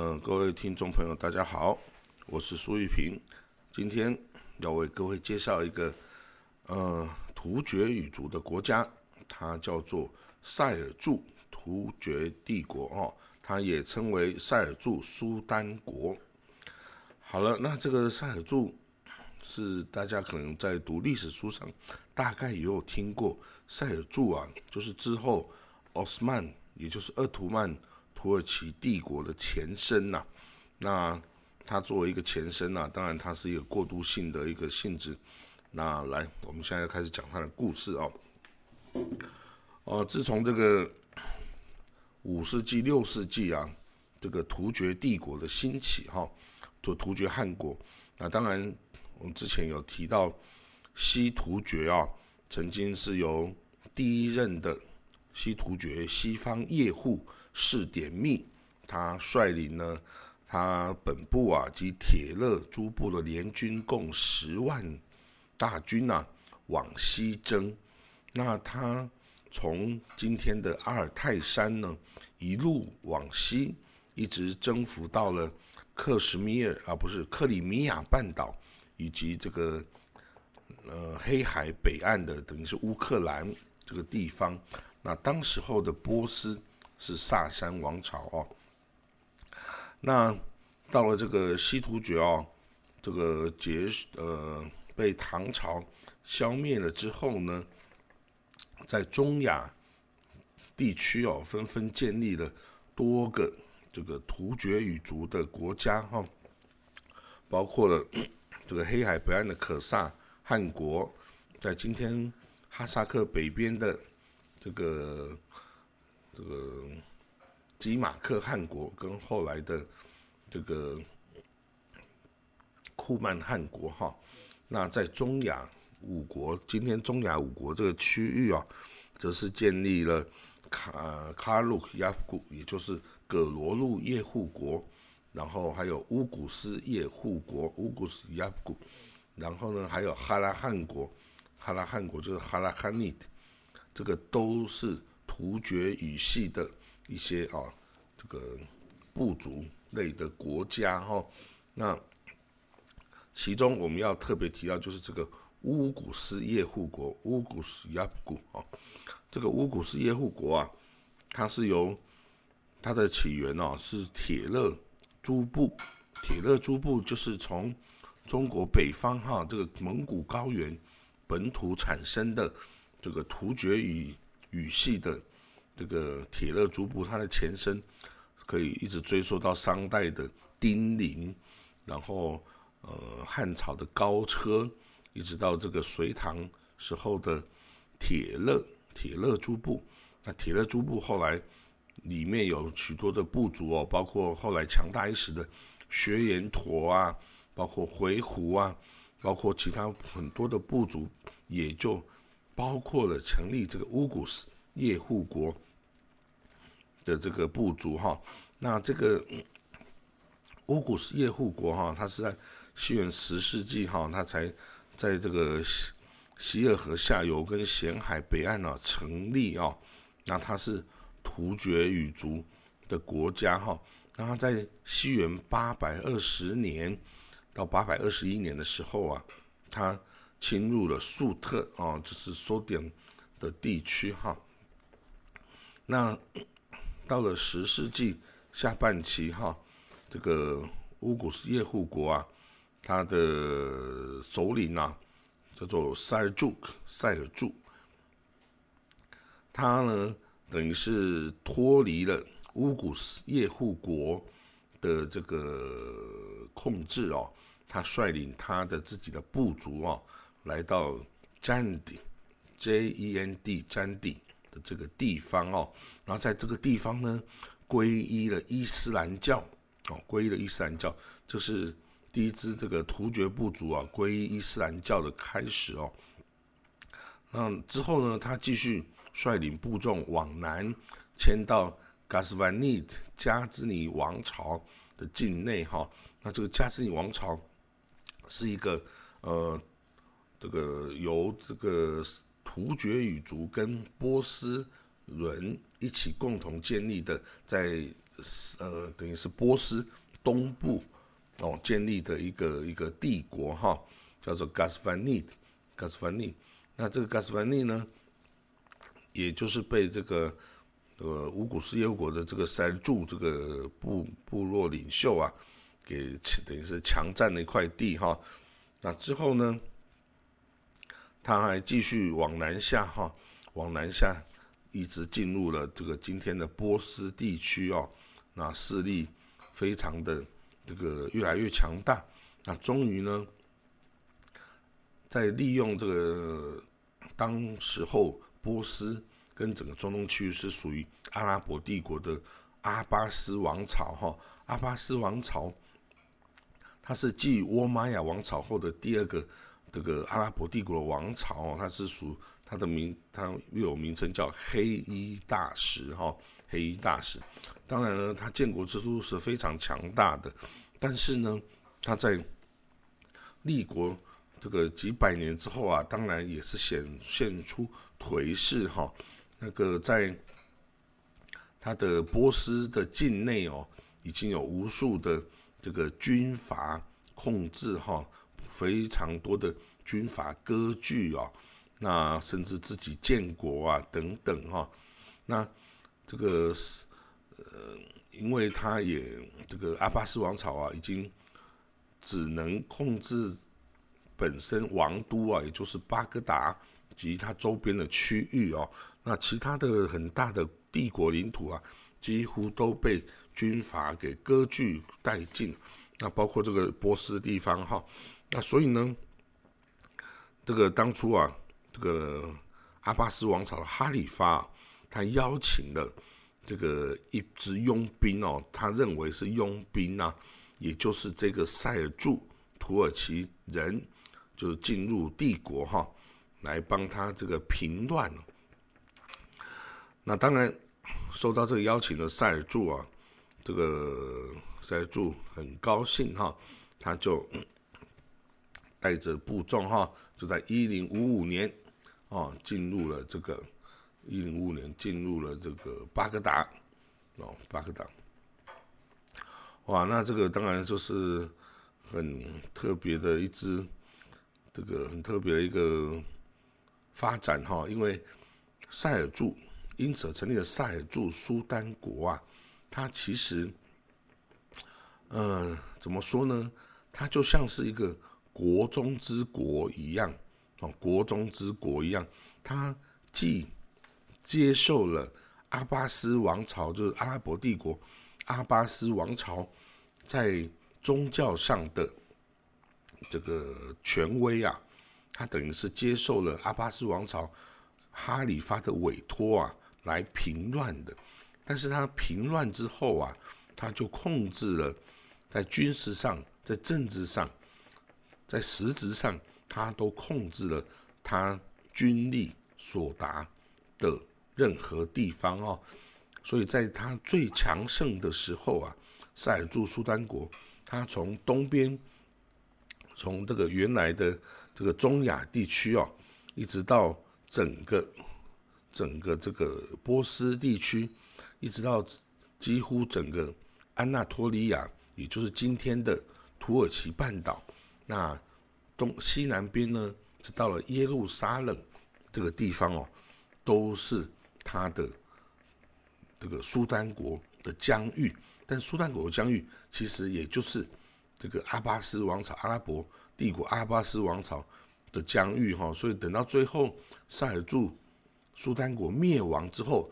嗯，各位听众朋友，大家好，我是苏玉平，今天要为各位介绍一个呃突厥语族的国家，它叫做塞尔柱突厥帝国哦，它也称为塞尔柱苏丹国。好了，那这个塞尔柱是大家可能在读历史书上大概也有听过，塞尔柱啊，就是之后奥斯曼，也就是鄂图曼。土耳其帝国的前身呐，那它作为一个前身呐，当然它是一个过渡性的一个性质。那来，我们现在开始讲它的故事哦。哦，自从这个五世纪、六世纪啊，这个突厥帝国的兴起哈，就突厥汗国。那当然，我们之前有提到西突厥啊，曾经是由第一任的西突厥西方叶护。是点密，他率领呢，他本部啊及铁勒诸部的联军共十万大军呐，往西征。那他从今天的阿尔泰山呢，一路往西，一直征服到了克什米尔啊，不是克里米亚半岛，以及这个呃黑海北岸的，等于是乌克兰这个地方。那当时候的波斯。是萨珊王朝哦，那到了这个西突厥哦，这个结呃被唐朝消灭了之后呢，在中亚地区哦，纷纷建立了多个这个突厥语族的国家哈，包括了 这个黑海北岸的可萨汗国，在今天哈萨克北边的这个。这个吉马克汗国跟后来的这个库曼汗国哈，那在中亚五国，今天中亚五国这个区域啊，则是建立了卡卡鲁亚古，也就是葛罗路叶护国，然后还有乌古斯叶护国乌古斯亚古，然后呢还有哈拉汗国，哈拉汗国就是哈拉汗尼，这个都是。突厥语系的一些啊，这个部族类的国家哈，那其中我们要特别提到就是这个乌古斯叶护国乌古斯亚古啊，这个乌古斯叶护国啊，它是由它的起源哦是铁勒诸部，铁勒诸部就是从中国北方哈这个蒙古高原本土产生的这个突厥语语系的。这个铁勒诸部，它的前身可以一直追溯到商代的丁零，然后呃汉朝的高车，一直到这个隋唐时候的铁勒铁勒诸部。那铁勒诸部后来里面有许多的部族哦，包括后来强大一时的薛延陀啊，包括回鹘啊，包括其他很多的部族，也就包括了成立这个乌古斯叶护国。的这个部族哈，那这个乌古斯叶护国哈，它是在西元十世纪哈，它才在这个西西尔河下游跟咸海北岸呢成立啊。那它是突厥语族的国家哈。那它在西元八百二十年到八百二十一年的时候啊，它侵入了粟特啊，就是苏点的地区哈。那到了十世纪下半期，哈，这个乌古斯叶护国啊，他的首领啊，叫做塞尔柱，塞尔柱，他呢，等于是脱离了乌古斯叶护国的这个控制哦，他率领他的自己的部族哦，来到占地，J E N D 占地。这个地方哦，然后在这个地方呢，皈依了伊斯兰教哦，皈依了伊斯兰教，这是第一支这个突厥部族啊皈依伊斯兰教的开始哦。那之后呢，他继续率领部众往南迁到噶斯万尼加兹尼王朝的境内哈。那这个加兹尼王朝是一个呃，这个由这个。突厥语族跟波斯人一起共同建立的，在呃等于是波斯东部哦建立的一个一个帝国哈，叫做 g a s 尼，a n 斯 f a n 那这个 g a s 尼呢，也就是被这个呃乌古斯耶国的这个塞柱这个部部落领袖啊，给等于是强占了一块地哈。那之后呢，他还继续往南下哈，往南下。一直进入了这个今天的波斯地区哦，那势力非常的这个越来越强大。那终于呢，在利用这个当时候波斯跟整个中东区域是属于阿拉伯帝国的阿巴斯王朝哈，阿巴斯王朝，它是继倭玛雅王朝后的第二个这个阿拉伯帝国的王朝，它是属。他的名，他又有名称叫黑衣大使，哈，黑衣大使。当然呢，他建国之初是非常强大的，但是呢，他在立国这个几百年之后啊，当然也是显现出颓势，哈。那个在他的波斯的境内哦，已经有无数的这个军阀控制，哈，非常多的军阀割据啊。那甚至自己建国啊，等等哈，那这个是呃，因为他也这个阿巴斯王朝啊，已经只能控制本身王都啊，也就是巴格达及它周边的区域哦，那其他的很大的帝国领土啊，几乎都被军阀给割据殆尽，那包括这个波斯地方哈，那所以呢，这个当初啊。这个阿巴斯王朝的哈里发，他邀请了这个一支佣兵哦，他认为是佣兵呐，也就是这个塞尔柱土耳其人，就是进入帝国哈，来帮他这个平乱。那当然，受到这个邀请的塞尔柱啊，这个塞尔柱很高兴哈，他就带着部众哈，就在一零五五年。哦，进入了这个一零五年，进入了这个巴格达，哦，巴格达，哇，那这个当然就是很特别的一支，这个很特别的一个发展哈，因为塞尔柱，因此成立了塞尔柱苏丹国啊，它其实，嗯，怎么说呢？它就像是一个国中之国一样。哦，国中之国一样，他既接受了阿巴斯王朝，就是阿拉伯帝国阿巴斯王朝在宗教上的这个权威啊，他等于是接受了阿巴斯王朝哈里发的委托啊，来平乱的。但是他平乱之后啊，他就控制了在军事上、在政治上、在实质上。他都控制了他军力所达的任何地方哦，所以在他最强盛的时候啊，塞尔柱苏丹国，他从东边，从这个原来的这个中亚地区哦，一直到整个整个这个波斯地区，一直到几乎整个安纳托利亚，也就是今天的土耳其半岛，那。东西南边呢，是到了耶路撒冷这个地方哦，都是他的这个苏丹国的疆域。但苏丹国的疆域其实也就是这个阿巴斯王朝、阿拉伯帝国阿巴斯王朝的疆域哈。所以等到最后塞尔柱苏丹国灭亡之后，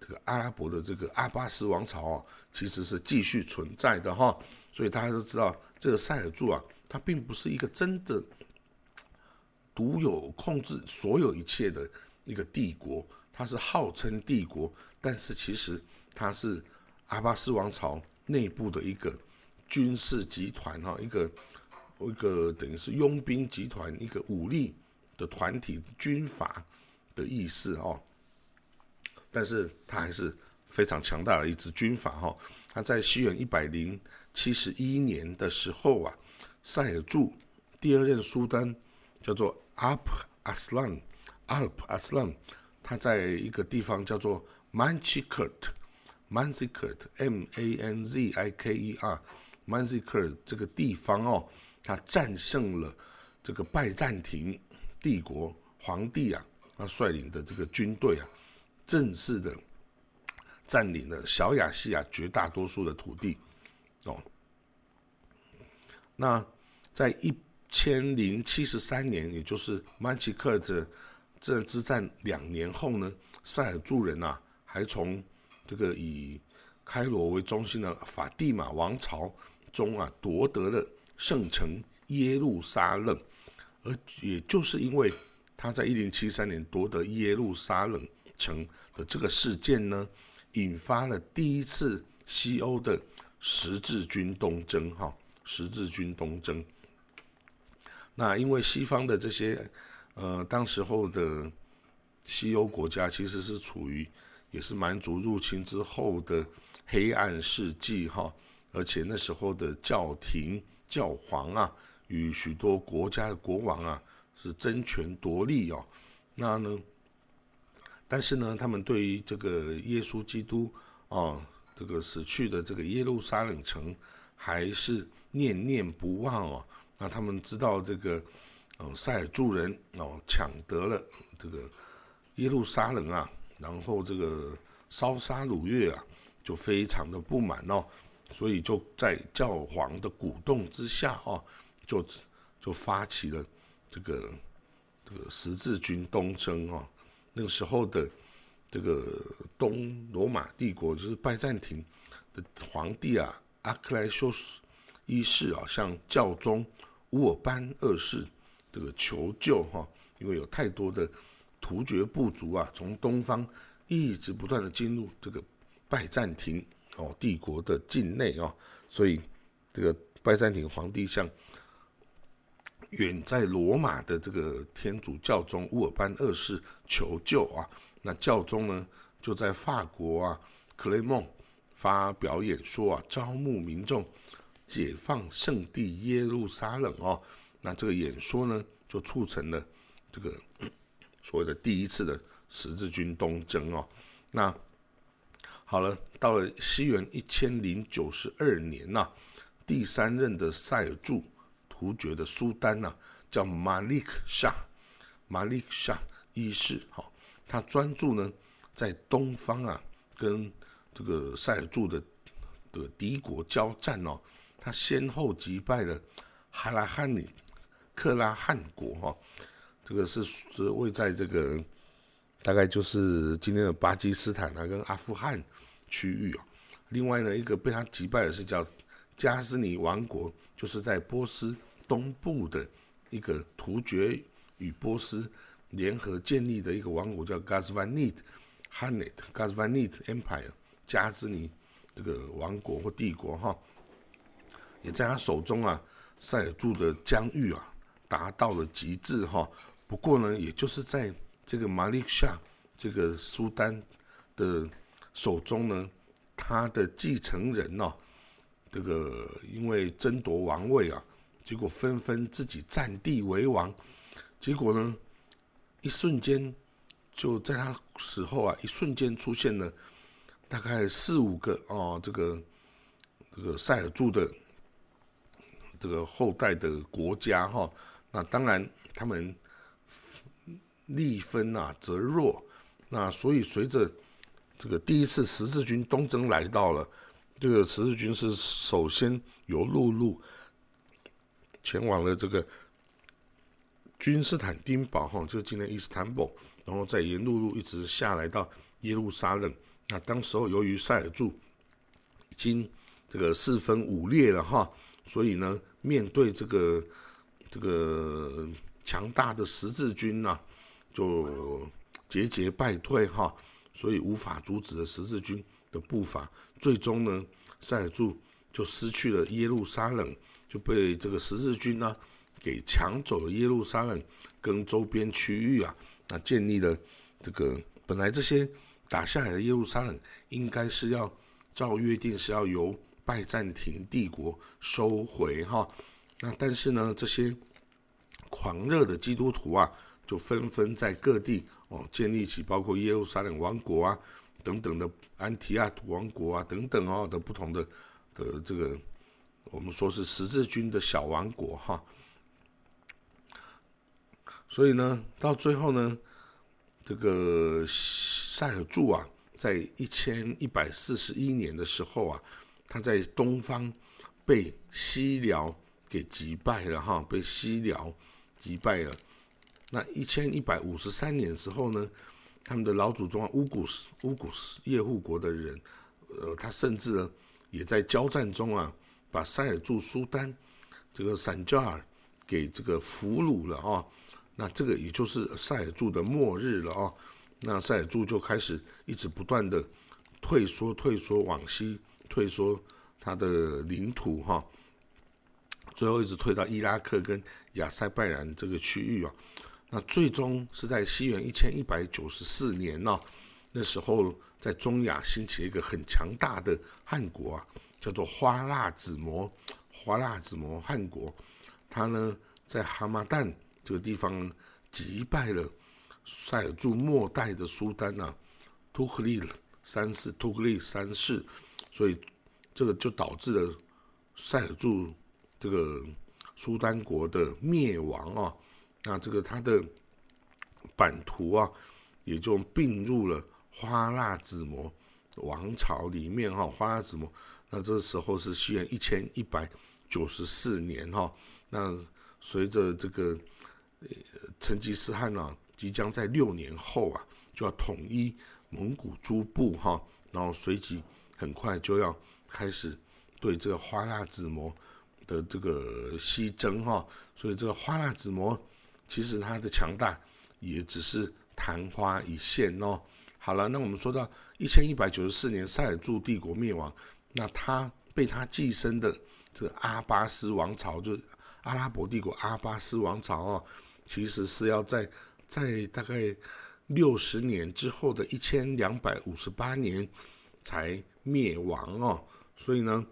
这个阿拉伯的这个阿巴斯王朝啊，其实是继续存在的哈。所以大家都知道这个塞尔柱啊。它并不是一个真的独有控制所有一切的一个帝国，它是号称帝国，但是其实它是阿巴斯王朝内部的一个军事集团哈，一个一个等于是佣兵集团，一个武力的团体军阀的意思哦。但是它还是非常强大的一支军阀哈。他在西元一百零七十一年的时候啊。塞尔柱第二任苏丹叫做阿普阿斯兰，阿普阿斯兰，他在一个地方叫做 Manzikert，Manzikert，M A N Z I K E R，Manzikert 这个地方哦，他战胜了这个拜占庭帝国皇帝啊，他率领的这个军队啊，正式的占领了小亚细亚绝大多数的土地哦。那在一千零七十三年，也就是曼奇克的这之战两年后呢，塞尔柱人啊，还从这个以开罗为中心的法蒂玛王朝中啊夺得了圣城耶路撒冷，而也就是因为他在一零七三年夺得耶路撒冷城的这个事件呢，引发了第一次西欧的十字军东征，哈，十字军东征。那因为西方的这些，呃，当时候的西欧国家其实是处于也是蛮族入侵之后的黑暗世纪哈，而且那时候的教廷教皇啊，与许多国家的国王啊是争权夺利哦。那呢，但是呢，他们对于这个耶稣基督啊，这个死去的这个耶路撒冷城还是念念不忘哦。那他们知道这个，哦，塞尔柱人哦抢得了这个耶路撒冷啊，然后这个烧杀掳掠啊，就非常的不满哦，所以就在教皇的鼓动之下哦，就就发起了这个这个十字军东征哦。那个时候的这个东罗马帝国就是拜占庭的皇帝啊，阿克莱修斯一世啊，向教宗。乌尔班二世这个求救哈，因为有太多的突厥部族啊，从东方一直不断的进入这个拜占庭哦帝国的境内哦，所以这个拜占庭皇帝向远在罗马的这个天主教宗乌尔班二世求救啊，那教宗呢就在法国啊克雷蒙发表演说啊，招募民众。解放圣地耶路撒冷哦，那这个演说呢，就促成了这个 所谓的第一次的十字军东征哦。那好了，到了西元一千零九十二年呐，第三任的塞尔柱突厥的苏丹呐，叫马利克沙，马利克沙一世，好，他专注呢在东方啊，跟这个塞尔柱的的敌国交战哦。他先后击败了哈拉汉里克拉汉国哈，这个是是位在这个大概就是今天的巴基斯坦啊跟阿富汗区域啊。另外呢，一个被他击败的是叫加斯尼王国，就是在波斯东部的一个突厥与波斯联合建立的一个王国，叫 Gazvanid Hanit Gazvanid Empire 加斯尼这个王国或帝国哈。也在他手中啊，塞尔柱的疆域啊达到了极致哈。不过呢，也就是在这个马利夏这个苏丹的手中呢，他的继承人哦，这个因为争夺王位啊，结果纷纷自己占地为王，结果呢，一瞬间就在他死后啊，一瞬间出现了大概四五个哦，这个这个塞尔柱的。这个后代的国家哈，那当然他们力分啊则弱，那所以随着这个第一次十字军东征来到了，这个十字军是首先由陆路前往了这个君士坦丁堡哈，就是今天伊斯坦堡，然后再沿陆路一直下来到耶路撒冷。那当时候由于塞尔柱已经这个四分五裂了哈。所以呢，面对这个这个强大的十字军呐，就节节败退哈，所以无法阻止了十字军的步伐。最终呢，塞尔柱就失去了耶路撒冷，就被这个十字军呢给抢走了耶路撒冷跟周边区域啊，那建立了这个本来这些打下来的耶路撒冷，应该是要照约定是要由。拜占庭帝国收回哈，那但是呢，这些狂热的基督徒啊，就纷纷在各地哦建立起包括耶路撒冷王国啊等等的安提亚王国啊等等哦的不同的的这个，我们说是十字军的小王国哈。所以呢，到最后呢，这个塞尔柱啊，在一千一百四十一年的时候啊，他在东方被西辽给击败了哈，被西辽击败了。那一千一百五十三年时候呢，他们的老祖宗乌古斯乌古斯叶护国的人，呃，他甚至呢也在交战中啊，把塞尔柱苏丹这个散加尔给这个俘虏了啊。那这个也就是塞尔柱的末日了啊！那塞尔柱就开始一直不断的退缩、退缩往西、退缩他的领土哈，最后一直退到伊拉克跟亚塞拜然这个区域啊。那最终是在西元一千一百九十四年呢，那时候在中亚兴起一个很强大的汗国啊，叫做花剌子模，花剌子模汗国，他呢在哈马旦。这个地方击败了塞尔柱末代的苏丹呐，图克利三世，图克利三世，所以这个就导致了塞尔柱这个苏丹国的灭亡啊。那这个他的版图啊，也就并入了花剌子模王朝里面哈。花剌子模，那这时候是西元一千一百九十四年哈。那随着这个。呃，成吉思汗呢，即将在六年后啊，就要统一蒙古诸部哈，然后随即很快就要开始对这个花剌子模的这个西征哈，所以这个花剌子模其实它的强大也只是昙花一现哦。好了，那我们说到一千一百九十四年塞尔柱帝国灭亡，那他被他寄生的这个阿巴斯王朝，就阿拉伯帝国阿巴斯王朝哦。其实是要在在大概六十年之后的一千两百五十八年才灭亡哦，所以呢，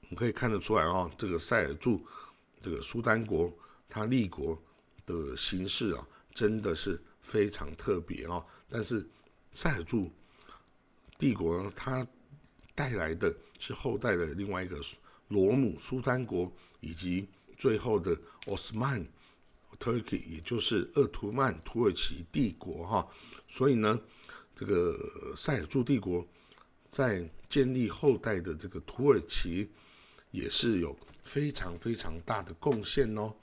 我们可以看得出来哦，这个塞尔柱这个苏丹国它立国的形式啊，真的是非常特别哦。但是塞尔柱帝国它带来的是后代的另外一个罗姆苏丹国，以及最后的奥斯曼。Turkey，也就是鄂图曼土耳其帝国哈，所以呢，这个塞尔柱帝国在建立后代的这个土耳其也是有非常非常大的贡献哦。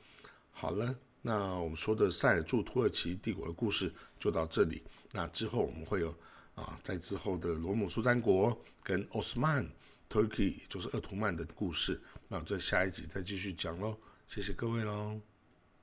好了，那我们说的塞尔柱土耳其帝国的故事就到这里。那之后我们会有啊，在之后的罗姆苏丹国跟奥斯曼 Turkey，就是鄂图曼的故事，那我在下一集再继续讲喽。谢谢各位喽。